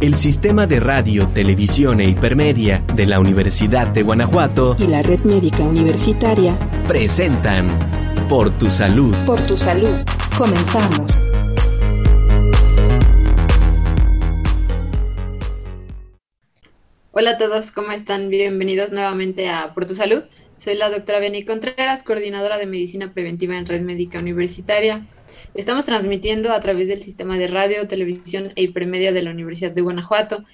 el Sistema de Radio, Televisión e Hipermedia de la Universidad de Guanajuato y la Red Médica Universitaria presentan Por tu Salud. Por tu Salud. Comenzamos. Hola a todos, ¿cómo están? Bienvenidos nuevamente a Por tu Salud. Soy la doctora Beni Contreras, coordinadora de Medicina Preventiva en Red Médica Universitaria. Estamos transmitiendo a través del sistema de radio, televisión e hipermedia de la Universidad de Guanajuato.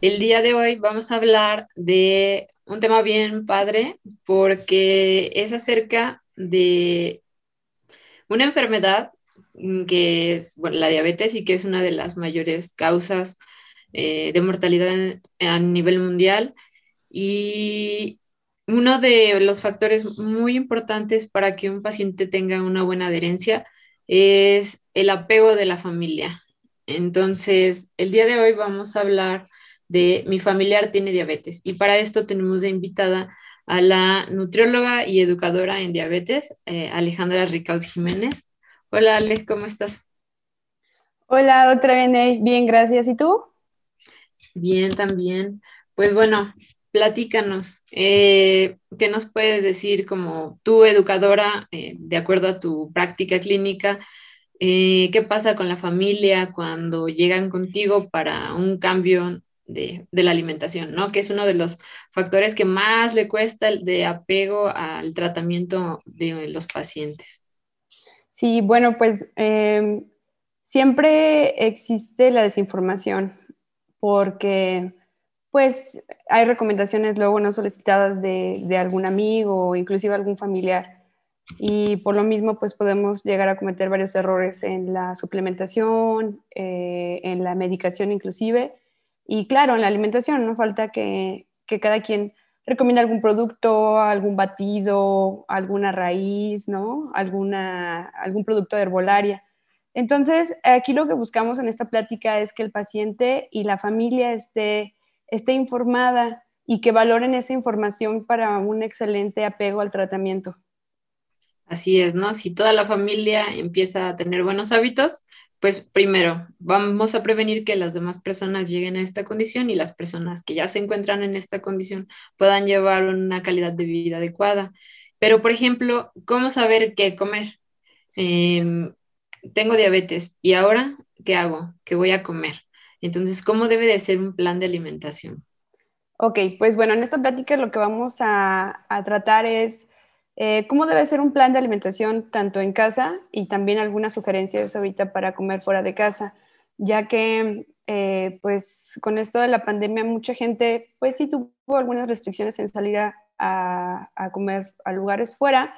El día de hoy vamos a hablar de un tema bien padre porque es acerca de una enfermedad que es la diabetes y que es una de las mayores causas eh, de mortalidad a nivel mundial. Y uno de los factores muy importantes para que un paciente tenga una buena adherencia es el apego de la familia. Entonces, el día de hoy vamos a hablar de mi familiar tiene diabetes y para esto tenemos de invitada a la nutrióloga y educadora en diabetes, eh, Alejandra Ricaud Jiménez. Hola, Alex, ¿cómo estás? Hola, doctora Beney. Bien, gracias. ¿Y tú? Bien, también. Pues bueno, platícanos, eh, ¿qué nos puedes decir como tú, educadora, eh, de acuerdo a tu práctica clínica? Eh, ¿Qué pasa con la familia cuando llegan contigo para un cambio de, la alimentación, ¿no? Que es uno de los factores que más le cuesta el de apego al tratamiento de los pacientes. Sí, bueno, pues em, siempre existe la desinformación porque pues hay recomendaciones luego no solicitadas de, algún amigo o inclusive algún familiar. Y por lo mismo, pues podemos llegar a cometer varios errores en la suplementación, eh, en la medicación inclusive. Y claro, en la alimentación, no falta que, que cada quien recomienda algún producto, algún batido, alguna raíz, ¿no? Alguna, algún producto de herbolaria. Entonces, aquí lo que buscamos en esta plática es que el paciente y la familia esté esté informada y que valoren esa información para un excelente apego al tratamiento. Así es, ¿no? Si toda la familia empieza a tener buenos hábitos, pues primero vamos a prevenir que las demás personas lleguen a esta condición y las personas que ya se encuentran en esta condición puedan llevar una calidad de vida adecuada. Pero, por ejemplo, ¿cómo saber qué comer? Em, tengo diabetes y ahora, ¿qué hago? ¿Qué voy a comer? Entonces, ¿cómo debe de ser un plan de alimentación? Ok, pues bueno, en esta plática lo que vamos a, tratar es eh, cómo debe ser un plan de alimentación tanto en casa y también algunas sugerencias ahorita para comer fuera de casa, ya que eh, pues con esto de la pandemia mucha gente pues sí tuvo algunas restricciones en salir a, comer a lugares fuera,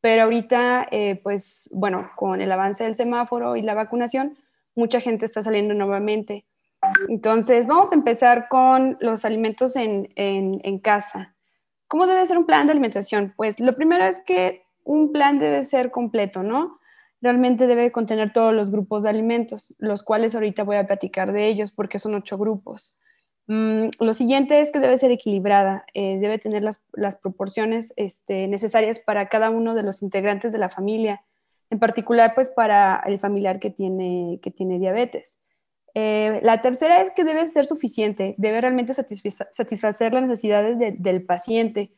pero ahorita eh, pues bueno, con el avance del semáforo y la vacunación, mucha gente está saliendo nuevamente. Entonces, vamos a empezar con los alimentos en, casa. ¿Cómo debe ser un plan de alimentación? Pues lo primero es que un plan debe ser completo, ¿no? Realmente debe contener todos los grupos de alimentos, los cuales ahorita voy a platicar de ellos porque son ocho grupos. Mm, lo siguiente es que debe ser equilibrada, eh, debe tener las, proporciones este, necesarias para cada uno de los integrantes de la familia, en particular pues para el familiar que tiene, que tiene diabetes. Eh, la tercera es que debe ser suficiente, debe realmente satisfacer las necesidades del paciente,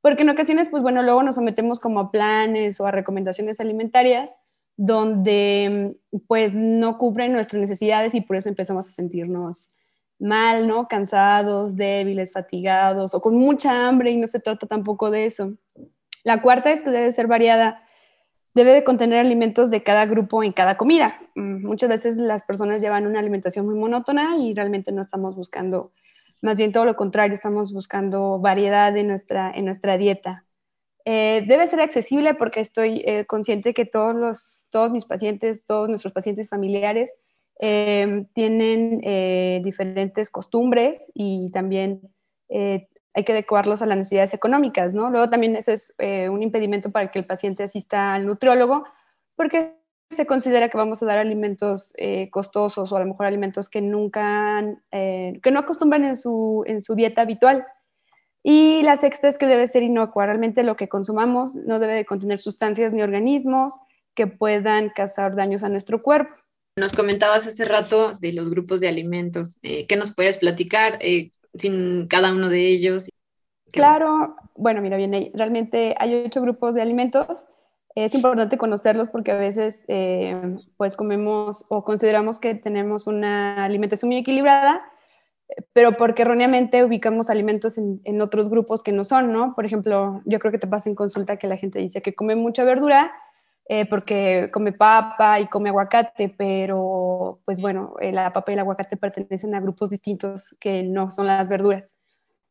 porque en ocasiones, pues bueno, luego nos sometemos como a planes o a recomendaciones alimentarias donde pues no cubren nuestras necesidades y por eso empezamos a sentirnos mal, ¿no? Cansados, débiles, fatigados o con mucha hambre y no se trata tampoco de eso. La cuarta es que debe ser variada debe de contener alimentos de cada grupo en cada comida. Mm, muchas veces las personas llevan una alimentación muy monótona y realmente no estamos buscando, más bien todo lo contrario, estamos buscando variedad en nuestra, en nuestra dieta. Eh, debe ser accesible porque estoy eh, consciente que todos, los, todos mis pacientes, todos nuestros pacientes familiares eh, tienen diferentes costumbres y también hay que adecuarlos a las necesidades económicas, ¿no? Luego también eso es eh, un impedimento para que el paciente asista al nutriólogo, porque se considera que vamos a dar alimentos eh, costosos o a lo mejor alimentos que nunca, eh, que no acostumbran en su, en su dieta habitual. Y la sexta es que debe ser inocua. Realmente lo que consumamos no debe de contener sustancias ni organismos que puedan causar daños a nuestro cuerpo. Nos comentabas hace rato de los grupos de alimentos. Eh, ¿Qué nos puedes platicar eh, sin cada uno de ellos? Claro, bueno, mira, bien, realmente hay ocho grupos de alimentos. Es importante conocerlos porque a veces eh, pues comemos o consideramos que tenemos una alimentación muy equilibrada, pero porque erróneamente ubicamos alimentos en, en, otros grupos que no son, ¿no? Por ejemplo, yo creo que te pasa en consulta que la gente dice que come mucha verdura eh, porque come papa y come aguacate, pero pues bueno, eh, la papa y el aguacate pertenecen a grupos distintos que no son las verduras.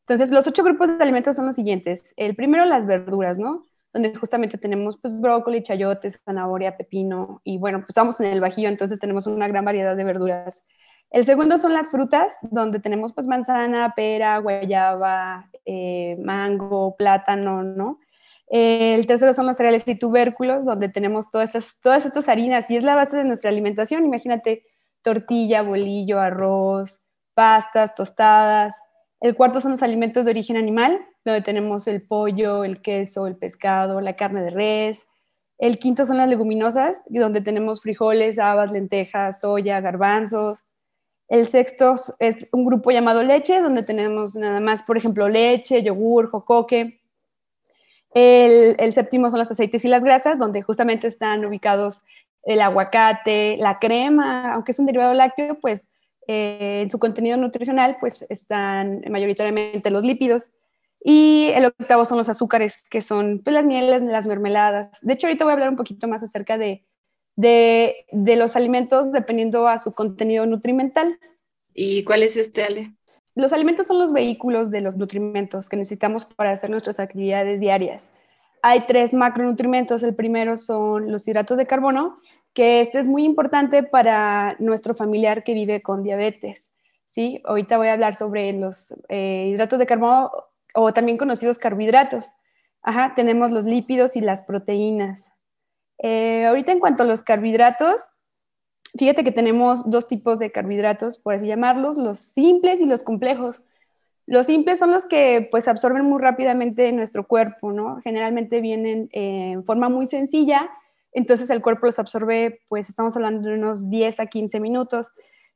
Entonces, los ocho grupos de alimentos son los siguientes. El primero, las verduras, ¿no? Donde justamente tenemos pues brócoli, chayotes, zanahoria, pepino y bueno, pues estamos en el Bajío, entonces tenemos una gran variedad de verduras. El segundo son las frutas, donde tenemos pues manzana, pera, guayaba, eh, mango, plátano, ¿no? El tercero son los cereales y tubérculos, donde tenemos todas, estas, todas estas harinas y es la base de nuestra alimentación. Imagínate tortilla, bolillo, arroz, pastas, tostadas. El cuarto son los alimentos de origen animal, donde tenemos el pollo, el queso, el pescado, la carne de res. El quinto son las leguminosas, donde tenemos frijoles, habas, lentejas, soya, garbanzos. El sexto es un grupo llamado leche, donde tenemos nada más, por ejemplo, leche, yogur, jocoque. El, séptimo son los aceites y las grasas, donde justamente están ubicados el aguacate, la crema, aunque es un derivado lácteo, pues eh, en su contenido nutricional, pues están mayoritariamente los lípidos. Y el octavo son los azúcares, que son pues, las mieles, las mermeladas. De hecho, ahorita voy a hablar un poquito más acerca de, de, los alimentos dependiendo a su contenido nutrimental. ¿Y cuál es este, Ale? Los alimentos son los vehículos de los nutrimentos que necesitamos para hacer nuestras actividades diarias. Hay tres macronutrimentos. El primero son los hidratos de carbono, que este es muy importante para nuestro familiar que vive con diabetes. ¿sí? Ahorita voy a hablar sobre los eh, hidratos de carbono o también conocidos carbohidratos. Ajá, tenemos los lípidos y las proteínas. Eh, ahorita en cuanto a los carbohidratos, fíjate que tenemos dos tipos de carbohidratos, por así llamarlos, los simples y los complejos. Los simples son los que pues absorben muy rápidamente nuestro cuerpo, ¿no? Generalmente vienen en forma muy sencilla, entonces el cuerpo los absorbe, pues estamos hablando de unos 10 a 15 minutos.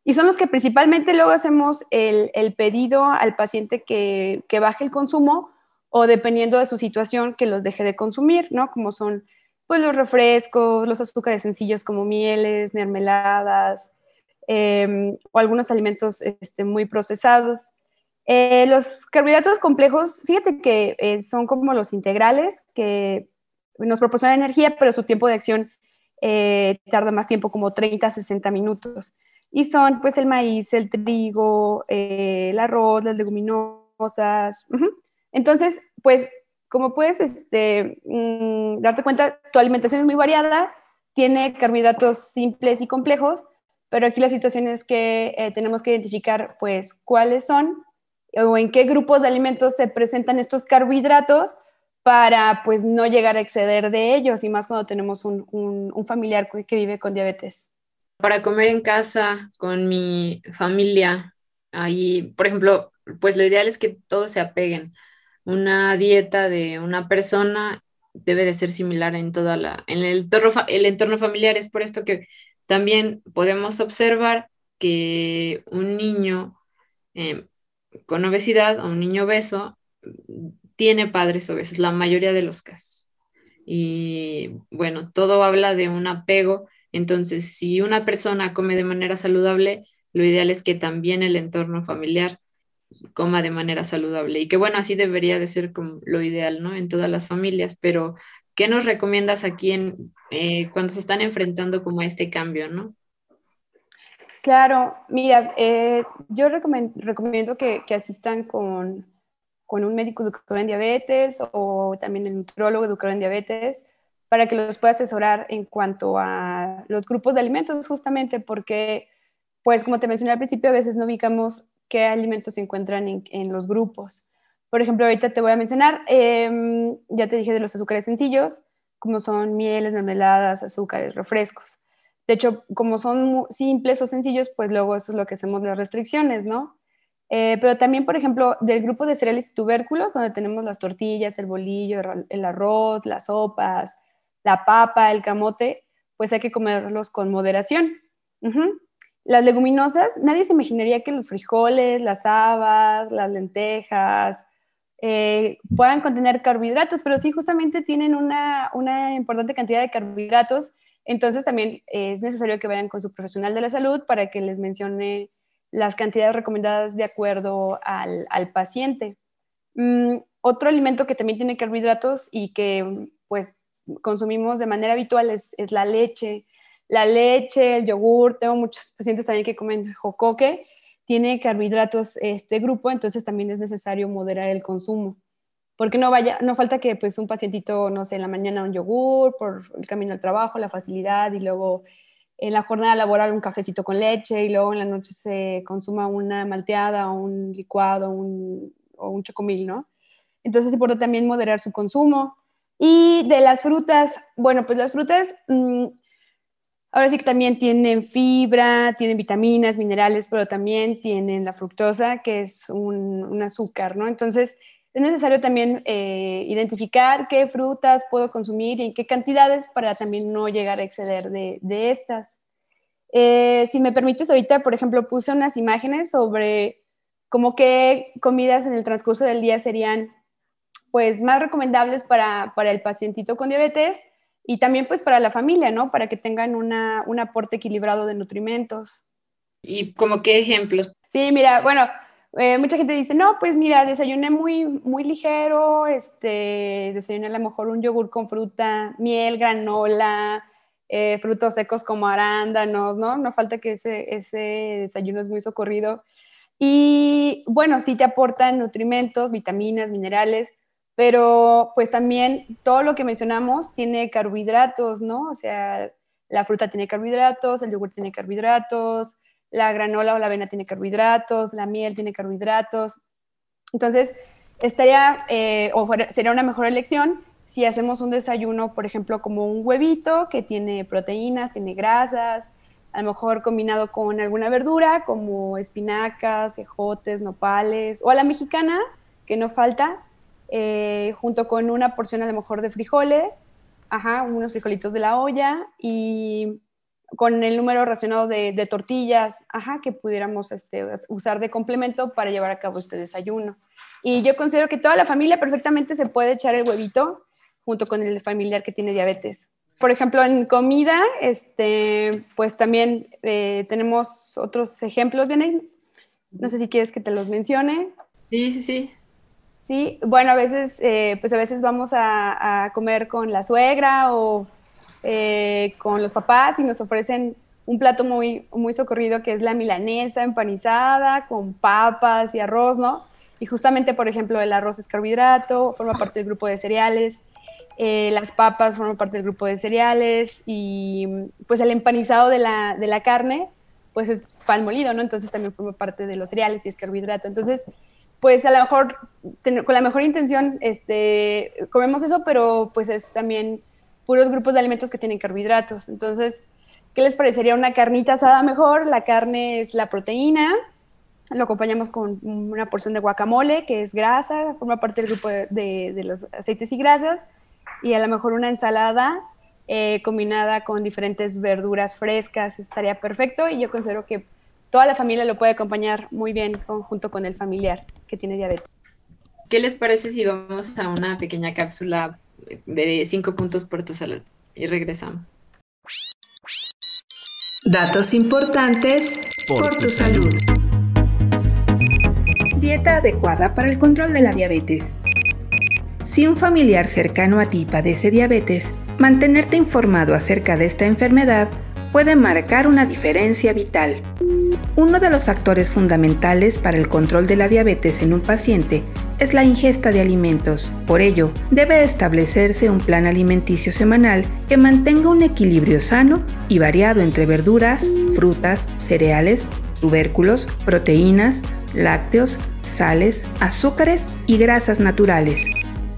Y son los que principalmente luego hacemos el, pedido al paciente que, que baje el consumo o dependiendo de su situación que los deje de consumir, ¿no? Como son pues los refrescos, los azúcares sencillos como mieles, mermeladas em, o algunos alimentos este, muy procesados. Eh, los carbohidratos complejos, fíjate que eh, son como los integrales que nos proporcionan energía, pero su tiempo de acción eh, tarda más tiempo, como 30 a 60 minutos. Y son pues el maíz, el trigo, el arroz, las leguminosas. Entonces, pues como puedes este, mm, darte cuenta, tu alimentación es muy variada, tiene carbohidratos simples y complejos, pero aquí la situación es que eh, tenemos que identificar pues cuáles son o en qué grupos de alimentos se presentan estos carbohidratos para pues no llegar a exceder de ellos y más cuando tenemos un, un familiar que vive con diabetes. Para comer en casa con mi familia, ahí, por ejemplo, pues lo ideal es que todos se apeguen una dieta de una persona debe de ser similar en toda la, en el entorno, familiar. Es por esto que también podemos observar que un niño em, con obesidad o un niño obeso tiene padres obesos, la mayoría de los casos. Y bueno, todo habla de un apego. Entonces, si una persona come de manera saludable, lo ideal es que también el entorno familiar coma de manera saludable. Y que bueno, así debería de ser como lo ideal, ¿no? En todas las familias, pero ¿qué nos recomiendas aquí en, eh, cuando se están enfrentando como a este cambio, ¿no? Claro, mira, eh, yo recomiendo, que, asistan con, con, un médico educador en diabetes o también el nutrólogo educador en diabetes para que los pueda asesorar en cuanto a los grupos de alimentos, justamente porque, pues como te mencioné al principio, a veces no ubicamos qué alimentos se encuentran en, los grupos. Por ejemplo, ahorita te voy a mencionar, em, ya te dije de los azúcares sencillos, como son mieles, mermeladas, azúcares, refrescos. De hecho, como son simples o sencillos, pues luego eso es lo que hacemos las restricciones, ¿no? Eh, pero también, por ejemplo, del grupo de cereales y tubérculos, donde tenemos las tortillas, el bolillo, el arroz, las sopas, la papa, el camote, pues hay que comerlos con moderación. Las leguminosas, nadie se imaginaría que los frijoles, las habas, las lentejas, eh, puedan contener carbohidratos, pero sí justamente tienen una, una, importante cantidad de carbohidratos, entonces también es necesario que vayan con su profesional de la salud para que les mencione las cantidades recomendadas de acuerdo al, al paciente. Mm, otro alimento que también tiene carbohidratos y que pues consumimos de manera habitual es, es la leche. La leche, el yogur, tengo muchos pacientes también que comen jocoque, tiene carbohidratos este grupo, entonces también es necesario moderar el consumo. Porque no vaya, no falta que pues un pacientito, no sé, en la mañana un yogur por el camino al trabajo, la facilidad y luego en la jornada laboral un cafecito con leche y luego en la noche se consuma una malteada o un licuado un, o un chocomil, ¿no? Entonces es importante también moderar su consumo. Y de las frutas, bueno, pues las frutas mm, Ahora sí que también tienen fibra, tienen vitaminas, minerales, pero también tienen la fructosa, que es un, azúcar, ¿no? Entonces, es necesario también eh, identificar qué frutas puedo consumir y en qué cantidades para también no llegar a exceder de, estas. Eh, si me permites, ahorita, por ejemplo, puse unas imágenes sobre cómo qué comidas en el transcurso del día serían pues más recomendables para, para el pacientito con diabetes y también pues para la familia, ¿no? Para que tengan una, un aporte equilibrado de nutrimentos. ¿Y como qué ejemplos? Sí, mira, bueno, eh, mucha gente dice, no, pues mira, desayuné muy, muy ligero, este, desayuné a lo mejor un yogur con fruta, miel, granola, eh, frutos secos como arándanos, ¿no? No falta que ese, ese desayuno es muy socorrido. Y bueno, sí te aportan nutrimentos, vitaminas, minerales, pero pues también todo lo que mencionamos tiene carbohidratos, ¿no? O sea, la fruta tiene carbohidratos, el yogur tiene carbohidratos, la granola o la avena tiene carbohidratos, la miel tiene carbohidratos. Entonces, estaría, eh, o sería una mejor elección si hacemos un desayuno, por ejemplo, como un huevito que tiene proteínas, tiene grasas, a lo mejor combinado con alguna verdura como espinacas, ejotes, nopales, o a la mexicana, que no falta, eh, junto con una porción a lo mejor de frijoles, ajá, unos frijolitos de la olla y con el número racionado de, tortillas, ajá, que pudiéramos este, usar de complemento para llevar a cabo este desayuno. Y yo considero que toda la familia perfectamente se puede echar el huevito junto con el familiar que tiene diabetes. Por ejemplo, en comida, este, pues también eh, tenemos otros ejemplos, ¿vienen? No sé si quieres que te los mencione. Sí, sí, sí. Sí, bueno, a veces, eh, pues a veces vamos a, comer con la suegra o eh, con los papás y nos ofrecen un plato muy, muy socorrido que es la milanesa empanizada con papas y arroz, ¿no? Y justamente, por ejemplo, el arroz es carbohidrato, forma parte del grupo de cereales, eh, las papas forman parte del grupo de cereales y pues el empanizado de la, de la carne, pues es pan molido, ¿no? Entonces también forma parte de los cereales y es carbohidrato. Entonces, pues a lo mejor con la mejor intención este, comemos eso, pero pues es también puros grupos de alimentos que tienen carbohidratos. Entonces, ¿qué les parecería una carnita asada mejor? La carne es la proteína, lo acompañamos con una porción de guacamole, que es grasa, forma parte del grupo de, los aceites y grasas, y a lo mejor una ensalada eh, combinada con diferentes verduras frescas estaría perfecto, y yo considero que toda la familia lo puede acompañar muy bien junto con el familiar que tiene diabetes. ¿Qué les parece si vamos a una pequeña cápsula de cinco puntos por tu salud? Y regresamos. Datos importantes por, tu salud. Dieta adecuada para el control de la diabetes. Si un familiar cercano a ti padece diabetes, mantenerte informado acerca de esta enfermedad puede marcar una diferencia vital. Uno de los factores fundamentales para el control de la diabetes en un paciente es la ingesta de alimentos. Por ello, debe establecerse un plan alimenticio semanal que mantenga un equilibrio sano y variado entre verduras, frutas, cereales, tubérculos, proteínas, lácteos, sales, azúcares y grasas naturales.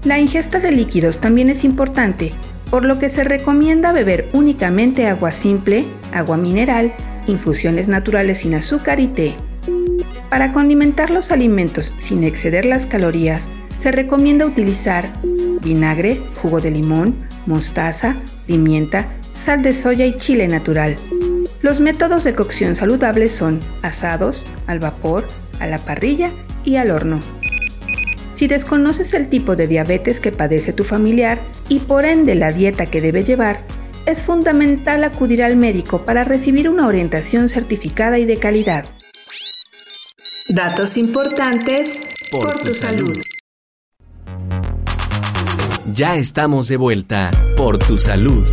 La ingesta de líquidos también es importante, por lo que se recomienda beber únicamente agua simple, agua mineral, infusiones naturales sin azúcar y té. Para condimentar los alimentos sin exceder las calorías, se recomienda utilizar vinagre, jugo de limón, mostaza, pimienta, sal de soya y chile natural. Los métodos de cocción saludables son asados, al vapor, a la parrilla y al horno. Si desconoces el tipo de diabetes que padece tu familiar y por ende la dieta que debe llevar, es fundamental acudir al médico para recibir una orientación certificada y de calidad. Datos importantes por, tu, salud. Ya estamos de vuelta por tu salud.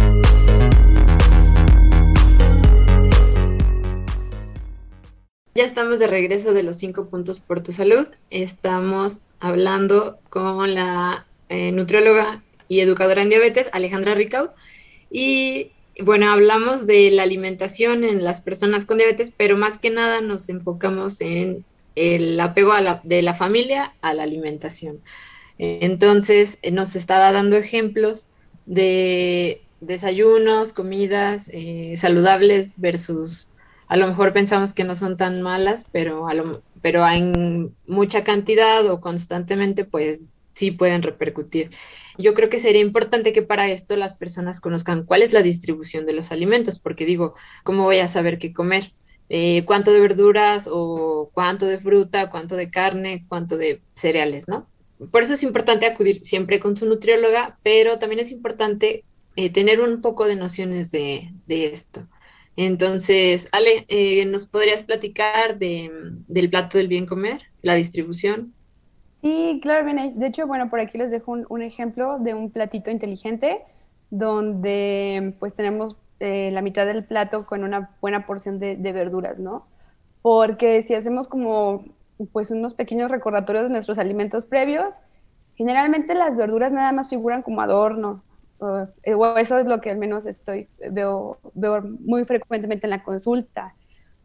Ya estamos de regreso de los cinco puntos por tu salud. Estamos hablando con la eh, nutrióloga y educadora en diabetes, Alejandra Ricaud. Y bueno, hablamos de la alimentación en las personas con diabetes, pero más que nada nos enfocamos en el apego de la familia a la alimentación. Entonces, eh, nos estaba dando ejemplos de desayunos, comidas eh, saludables versus a lo mejor pensamos que no son tan malas, pero, a pero en mucha cantidad o constantemente, pues sí pueden repercutir. Yo creo que sería importante que para esto las personas conozcan cuál es la distribución de los alimentos, porque digo, ¿cómo voy a saber qué comer? Eh, cuánto de verduras o cuánto de fruta, cuánto de carne, cuánto de cereales, ¿no? Por eso es importante acudir siempre con su nutrióloga, pero también es importante eh, tener un poco de nociones de esto. Entonces, Ale, eh, ¿nos podrías platicar de, del plato del bien comer, la distribución? Sí, claro, bien. De hecho, bueno, por aquí les dejo un, ejemplo de un platito inteligente donde pues tenemos eh, la mitad del plato con una buena porción de, de, verduras, ¿no? Porque si hacemos como pues unos pequeños recordatorios de nuestros alimentos previos, generalmente las verduras nada más figuran como adorno, eh, eso es lo que al menos estoy, veo, veo muy frecuentemente en la consulta.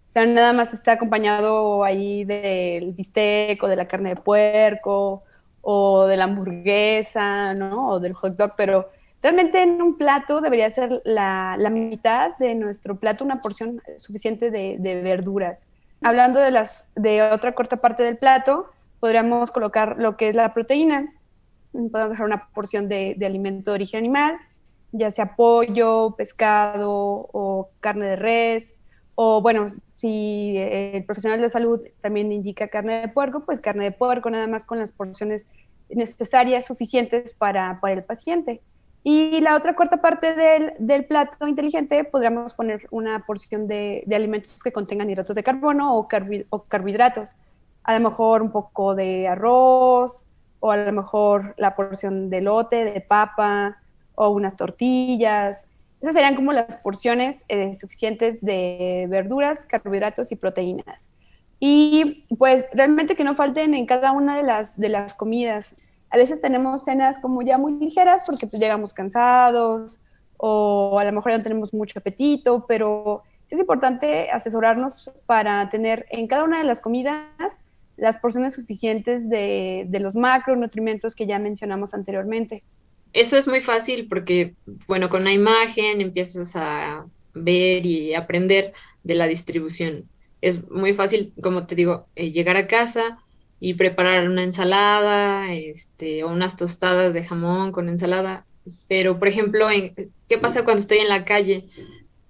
O sea, nada más está acompañado ahí del bistec o de la carne de puerco o de la hamburguesa, ¿no? O del hot dog, pero realmente en un plato debería ser la, la mitad de nuestro plato una porción suficiente de, de, verduras. Hablando de, las, de otra corta parte del plato, podríamos colocar lo que es la proteína podemos dejar una porción de, alimento de origen animal, ya sea pollo, pescado o carne de res, o bueno, si el profesional de salud también indica carne de puerco, pues carne de puerco, nada más con las porciones necesarias, suficientes para, para el paciente. Y la otra cuarta parte del, del plato inteligente podríamos poner una porción de, de, alimentos que contengan hidratos de carbono o carbohidratos. A lo mejor un poco de arroz, o a lo mejor la porción de lote, de papa o unas tortillas. Esas serían como las porciones eh, suficientes de verduras, carbohidratos y proteínas. Y pues realmente que no falten en cada una de las, de las comidas. A veces tenemos cenas como ya muy ligeras porque pues llegamos cansados o a lo mejor ya no tenemos mucho apetito, pero sí es importante asesorarnos para tener en cada una de las comidas las porciones suficientes de, los macronutrientes que ya mencionamos anteriormente. Eso es muy fácil porque, bueno, con la imagen empiezas a ver y aprender de la distribución. Es muy fácil, como te digo, eh, llegar a casa y preparar una ensalada este, o unas tostadas de jamón con ensalada. Pero, por ejemplo, ¿qué pasa cuando estoy en la calle?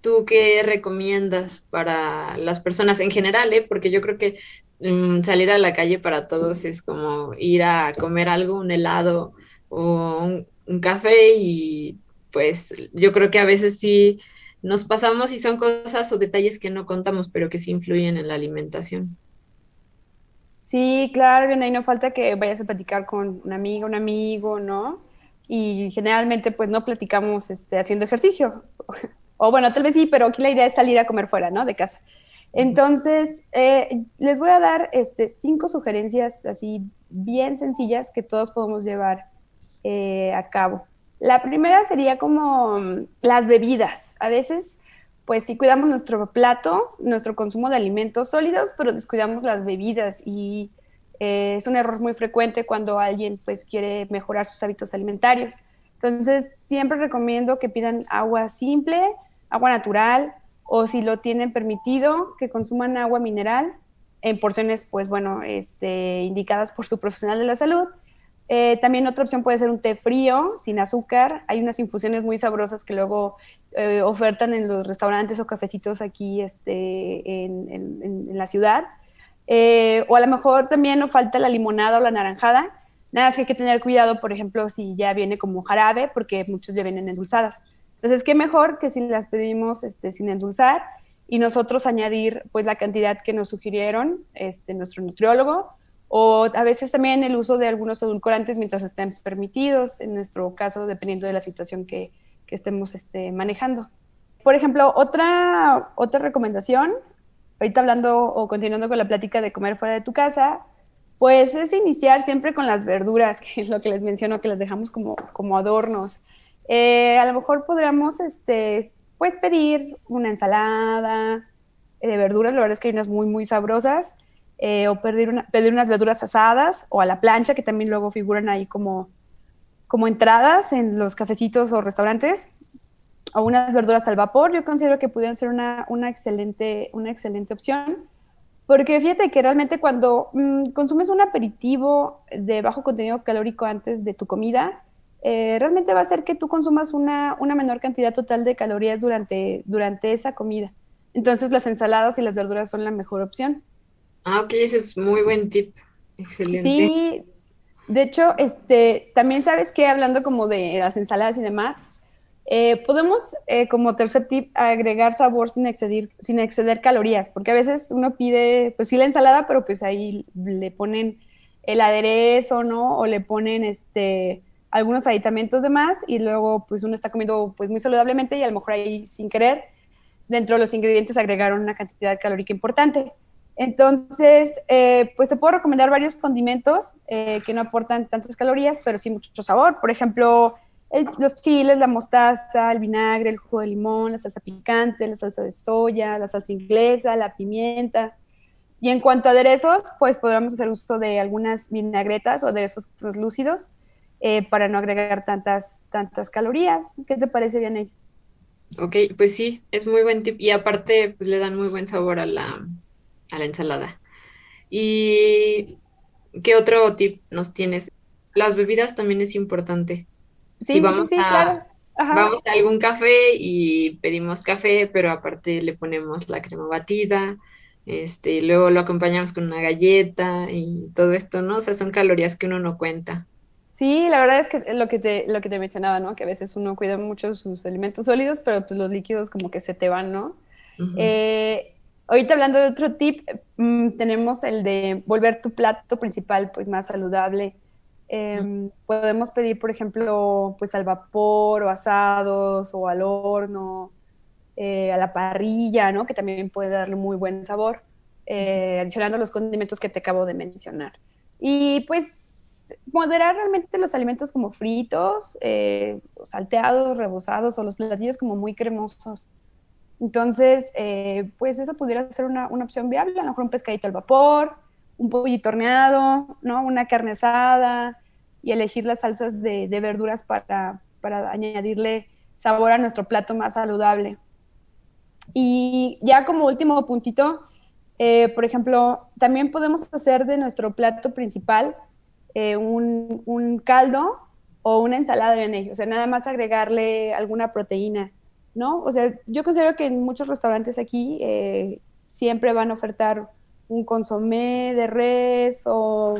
¿Tú qué recomiendas para las personas en general? Eh? Porque yo creo que Mm, salir a la calle para todos es como ir a comer algo, un helado o un, café y pues yo creo que a veces sí nos pasamos y son cosas o detalles que no contamos, pero que sí influyen en la alimentación. Sí, claro, bien, ahí no falta que vayas a platicar con una amiga, un amigo, ¿no? Y generalmente pues no platicamos este, haciendo ejercicio. O bueno, tal vez sí, pero aquí la idea es salir a comer fuera, ¿no? De casa. Entonces, eh, les voy a dar este, cinco sugerencias así bien sencillas que todos podemos llevar eh, a cabo. La primera sería como mm, las bebidas. A veces, pues sí cuidamos nuestro plato, nuestro consumo de alimentos sólidos, pero descuidamos las bebidas y eh, es un error muy frecuente cuando alguien pues quiere mejorar sus hábitos alimentarios. Entonces, siempre recomiendo que pidan agua simple, agua natural, o si lo tienen permitido, que consuman agua mineral en porciones, pues bueno, este, indicadas por su profesional de la salud, Eh, también otra opción puede ser un té frío, sin azúcar. Hay unas infusiones muy sabrosas que luego eh, ofertan en los restaurantes o cafecitos aquí este, en, la ciudad. Eh, o a lo mejor también nos falta la limonada o la naranjada. Nada más que hay que tener cuidado, por ejemplo, si ya viene como jarabe, porque muchos ya vienen endulzadas. Entonces, qué mejor que si las pedimos este, sin endulzar y nosotros añadir pues la cantidad que nos sugirieron este, nuestro nutriólogo o a veces también el uso de algunos edulcorantes mientras estén permitidos, en nuestro caso, dependiendo de la situación que, que estemos este, manejando. Por ejemplo, otra, otra recomendación, ahorita hablando o continuando con la plática de comer fuera de tu casa, pues es iniciar siempre con las verduras, que es lo que les menciono, que las dejamos como, como adornos. Eh, a lo mejor podríamos este, pues pedir una ensalada de verduras, la verdad es que hay unas muy, muy sabrosas, eh, o pedir, una, pedir unas verduras asadas o a la plancha, que también luego figuran ahí como, como entradas en los cafecitos o restaurantes, o unas verduras al vapor, yo considero que pudieran ser una, una, excelente, una excelente opción, porque fíjate que realmente cuando mm, consumes un aperitivo de bajo contenido calórico antes de tu comida, eh, realmente va a hacer que tú consumas una, una, menor cantidad total de calorías durante, durante esa comida. Entonces las ensaladas y las verduras son la mejor opción. Ah, ok, ese es muy buen tip. Excelente. Sí, de hecho, este, también sabes que hablando como de las ensaladas y demás, eh, podemos eh, como tercer tip agregar sabor sin exceder, sin exceder calorías, porque a veces uno pide, pues sí la ensalada, pero pues ahí le ponen el aderezo, ¿no? O le ponen este algunos aditamentos de más y luego pues uno está comiendo pues muy saludablemente y a lo mejor ahí sin querer dentro de los ingredientes agregaron una cantidad calórica importante. Entonces, eh, pues te puedo recomendar varios condimentos eh, que no aportan tantas calorías, pero sí mucho sabor. Por ejemplo, los chiles, la mostaza, el vinagre, el jugo de limón, la salsa picante, la salsa de soya, la salsa inglesa, la pimienta. Y en cuanto a aderezos, pues podríamos hacer uso de algunas vinagretas o aderezos translúcidos eh, para no agregar tantas, tantas calorías. ¿Qué te parece, bien Ok, pues sí, es muy buen tip y aparte pues le dan muy buen sabor a la, a la ensalada. ¿Y qué otro tip nos tienes? Las bebidas también es importante. si vamos a vamos a algún café y pedimos café, pero aparte le ponemos la crema batida, este, luego lo acompañamos con una galleta y todo esto, ¿no? O sea, son calorías que uno no cuenta. Sí, la verdad es que lo que te, lo que te mencionaba, ¿no? Que a veces uno cuida mucho sus alimentos sólidos, pero pues los líquidos como que se te van, ¿no? Eh, ahorita hablando de otro tip, mm, tenemos el de volver tu plato principal pues más saludable. Em, podemos pedir, por ejemplo, pues al vapor o asados o al horno, eh, a la parrilla, ¿no? Que también puede darle muy buen sabor, eh, adicionando los condimentos que te acabo de mencionar. Y pues moderar realmente los alimentos como fritos, eh, salteados, rebozados o los platillos como muy cremosos. Entonces, eh, pues eso pudiera ser una, opción viable, a lo mejor un pescadito al vapor, un pollito horneado, ¿no? Una carne asada y elegir las salsas de, verduras para, añadirle sabor a nuestro plato más saludable. Y ya como último puntito, eh, por ejemplo, también podemos hacer de nuestro plato principal eh, un, caldo o una ensalada de ello, o sea, nada más agregarle alguna proteína, ¿no? O sea, yo considero que en muchos restaurantes aquí eh, siempre van a ofertar un consomé de res o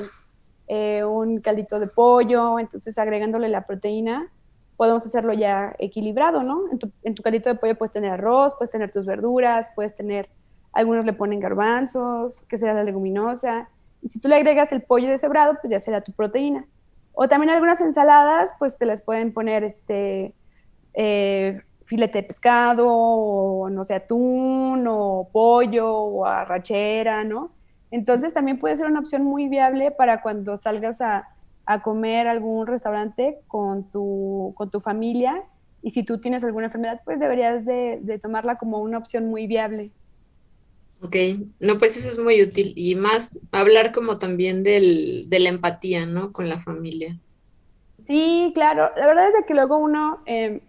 eh, un caldito de pollo, entonces agregándole la proteína podemos hacerlo ya equilibrado, ¿no? En tu, en tu caldito de pollo puedes tener arroz, puedes tener tus verduras, puedes tener, algunos le ponen garbanzos, que será la leguminosa, y si tú le agregas el pollo deshebrado, pues ya será tu proteína. O también algunas ensaladas, pues te las pueden poner este eh, filete de pescado, o no sé, atún, o pollo, o arrachera, ¿no? Entonces también puede ser una opción muy viable para cuando salgas a, comer algún restaurante con tu, con tu familia. Y si tú tienes alguna enfermedad, pues deberías de, de tomarla como una opción muy viable. Ok, no, pues eso es muy útil y más hablar como también del, de la empatía, ¿no? Con la familia. Sí, claro, la verdad es que luego uno, eh,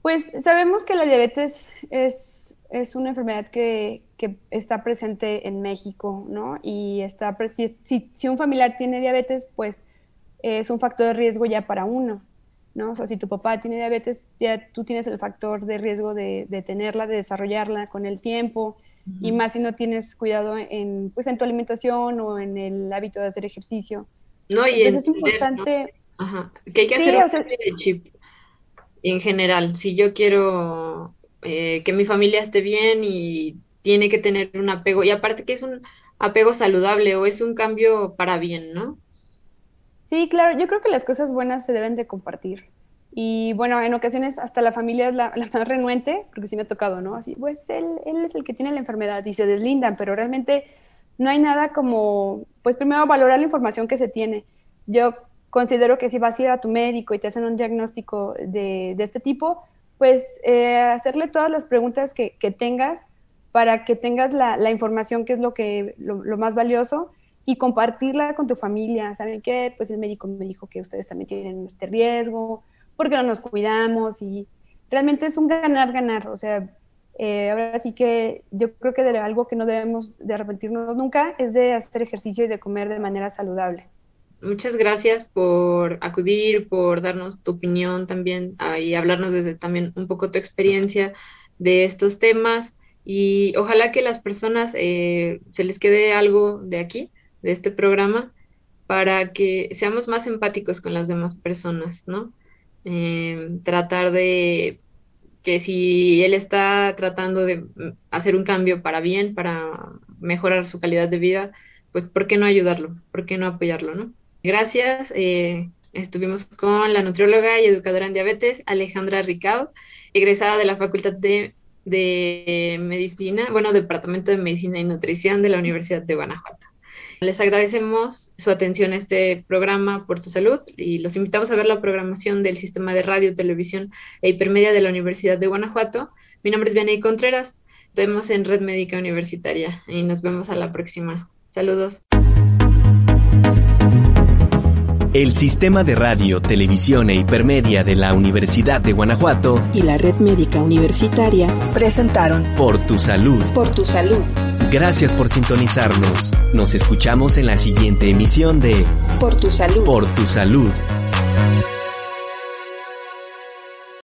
pues sabemos que la diabetes es, es una enfermedad que, que, está presente en México, ¿no? Y está, si, si, un familiar tiene diabetes, pues es un factor de riesgo ya para uno, ¿no? O sea, si tu papá tiene diabetes, ya tú tienes el factor de riesgo de, tenerla, de desarrollarla con el tiempo, y más si no tienes cuidado en, pues, en tu alimentación o en el hábito de hacer ejercicio. No, y Entonces es importante... Ajá. Que hay que hacer un chip en general. Si yo quiero eh, que mi familia esté bien y tiene que tener un apego, y aparte que es un apego saludable o es un cambio para bien, ¿no? Sí, claro, yo creo que las cosas buenas se deben de compartir. Y bueno, en ocasiones hasta la familia es la, más renuente, porque sí me ha tocado, ¿no? Así, pues él, él es el que tiene la enfermedad y se deslindan, pero realmente no hay nada como, pues primero valorar la información que se tiene. Yo considero que si vas a ir a tu médico y te hacen un diagnóstico de, de este tipo, pues eh, hacerle todas las preguntas que, que, tengas para que tengas la, la información que es lo, que, lo, lo, más valioso y compartirla con tu familia. ¿Saben qué? Pues el médico me dijo que ustedes también tienen este riesgo, porque no nos cuidamos y realmente es un ganar-ganar. O sea, eh, ahora sí que yo creo que de algo que no debemos de arrepentirnos nunca es de hacer ejercicio y de comer de manera saludable. Muchas gracias por acudir, por darnos tu opinión también ah, y hablarnos desde también un poco tu experiencia de estos temas. Y ojalá que las personas eh, se les quede algo de aquí, de este programa, para que seamos más empáticos con las demás personas, ¿no? Eh, tratar de que si él está tratando de hacer un cambio para bien, para mejorar su calidad de vida, pues ¿por qué no ayudarlo? ¿Por qué no apoyarlo, no? Gracias. Eh, estuvimos con la nutrióloga y educadora en diabetes, Alejandra Ricao, egresada de la Facultad de, Medicina, bueno, Departamento de Medicina y Nutrición de la Universidad de Guanajuato. Les agradecemos su atención a este programa por tu salud y los invitamos a ver la programación del sistema de radio, televisión e hipermedia de la Universidad de Guanajuato. Mi nombre es Vianey Contreras. Nos vemos en Red Médica Universitaria y nos vemos a la próxima. Saludos. El Sistema de Radio, Televisión e Hipermedia de la Universidad de Guanajuato y la Red Médica Universitaria presentaron Por tu salud. Por tu salud. Gracias por sintonizarnos. Nos escuchamos en la siguiente emisión de Por tu salud. Por tu salud.